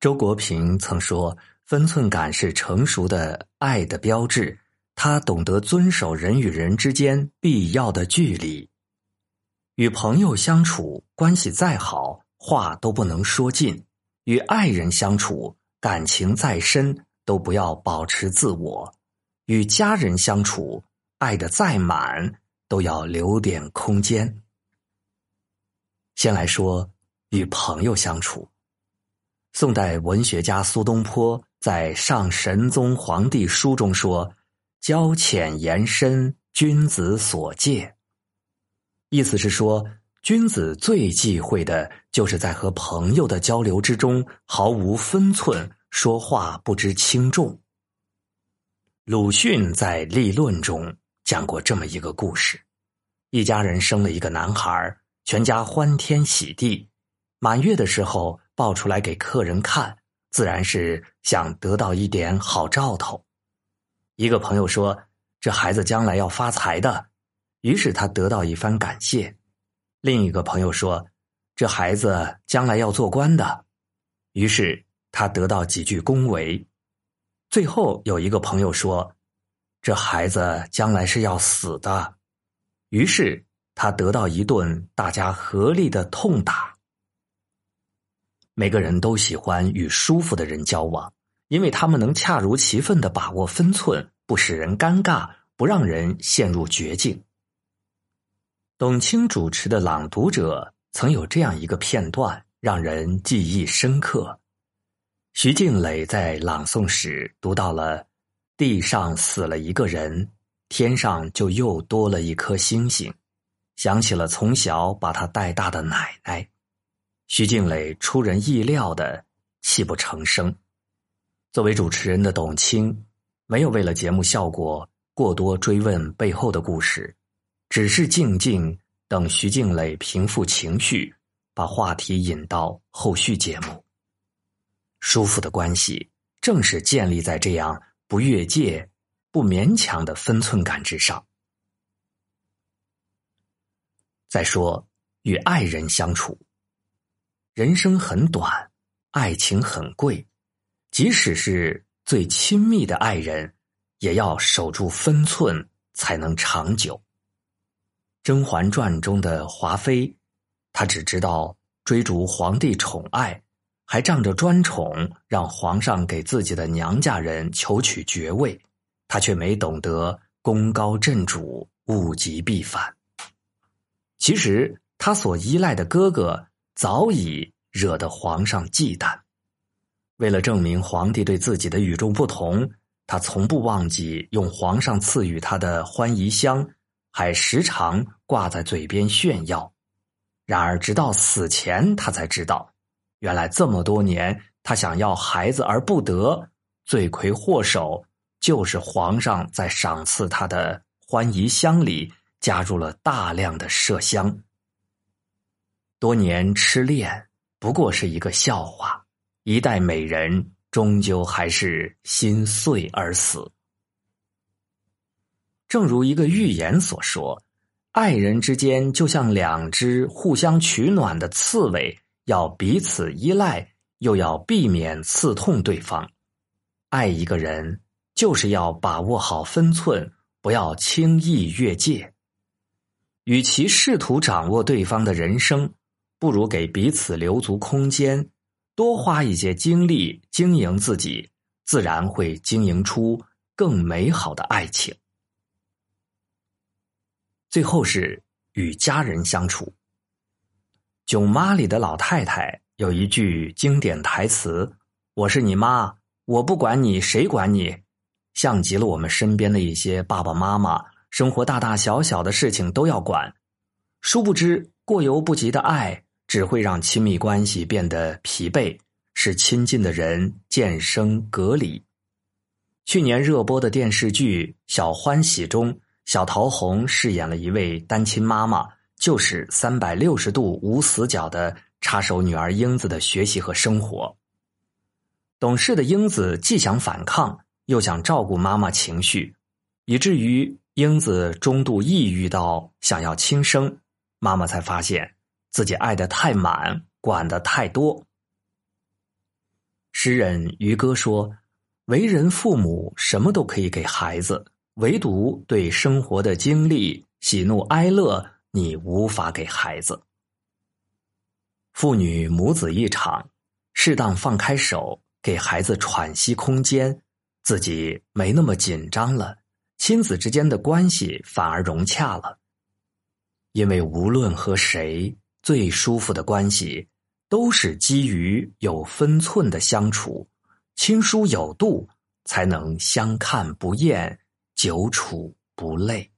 周国平曾说：“分寸感是成熟的爱的标志。”他懂得遵守人与人之间必要的距离。与朋友相处，关系再好，话都不能说尽；与爱人相处，感情再深，都不要保持自我；与家人相处，爱的再满，都要留点空间。先来说与朋友相处。宋代文学家苏东坡在《上神宗皇帝书》中说。交浅言深，君子所戒。意思是说，君子最忌讳的就是在和朋友的交流之中毫无分寸，说话不知轻重。鲁迅在《立论》中讲过这么一个故事：一家人生了一个男孩，全家欢天喜地。满月的时候抱出来给客人看，自然是想得到一点好兆头。一个朋友说：“这孩子将来要发财的。”于是他得到一番感谢。另一个朋友说：“这孩子将来要做官的。”于是他得到几句恭维。最后有一个朋友说：“这孩子将来是要死的。”于是他得到一顿大家合力的痛打。每个人都喜欢与舒服的人交往。因为他们能恰如其分的把握分寸，不使人尴尬，不让人陷入绝境。董卿主持的《朗读者》曾有这样一个片段，让人记忆深刻。徐静蕾在朗诵时读到了“地上死了一个人，天上就又多了一颗星星”，想起了从小把他带大的奶奶。徐静蕾出人意料的泣不成声。作为主持人的董卿，没有为了节目效果过多追问背后的故事，只是静静等徐静蕾平复情绪，把话题引到后续节目。舒服的关系正是建立在这样不越界、不勉强的分寸感之上。再说，与爱人相处，人生很短，爱情很贵。即使是最亲密的爱人，也要守住分寸，才能长久。《甄嬛传》中的华妃，她只知道追逐皇帝宠爱，还仗着专宠让皇上给自己的娘家人求取爵位，她却没懂得功高震主，物极必反。其实，她所依赖的哥哥早已惹得皇上忌惮。为了证明皇帝对自己的与众不同，他从不忘记用皇上赐予他的欢宜香，还时常挂在嘴边炫耀。然而，直到死前，他才知道，原来这么多年他想要孩子而不得，罪魁祸首就是皇上在赏赐他的欢宜香里加入了大量的麝香。多年痴恋不过是一个笑话。一代美人终究还是心碎而死。正如一个寓言所说，爱人之间就像两只互相取暖的刺猬，要彼此依赖，又要避免刺痛对方。爱一个人，就是要把握好分寸，不要轻易越界。与其试图掌握对方的人生，不如给彼此留足空间。多花一些精力经营自己，自然会经营出更美好的爱情。最后是与家人相处，《囧妈》里的老太太有一句经典台词：“我是你妈，我不管你，谁管你？”像极了我们身边的一些爸爸妈妈，生活大大小小的事情都要管，殊不知过犹不及的爱。只会让亲密关系变得疲惫，使亲近的人渐生隔离。去年热播的电视剧《小欢喜》中，小桃红饰演了一位单亲妈妈，就是三百六十度无死角的插手女儿英子的学习和生活。懂事的英子既想反抗，又想照顾妈妈情绪，以至于英子中度抑郁到想要轻生，妈妈才发现。自己爱的太满，管的太多。诗人渔歌说：“为人父母，什么都可以给孩子，唯独对生活的经历、喜怒哀乐，你无法给孩子。父女母子一场，适当放开手，给孩子喘息空间，自己没那么紧张了，亲子之间的关系反而融洽了。因为无论和谁，最舒服的关系。”都是基于有分寸的相处，亲疏有度，才能相看不厌，久处不累。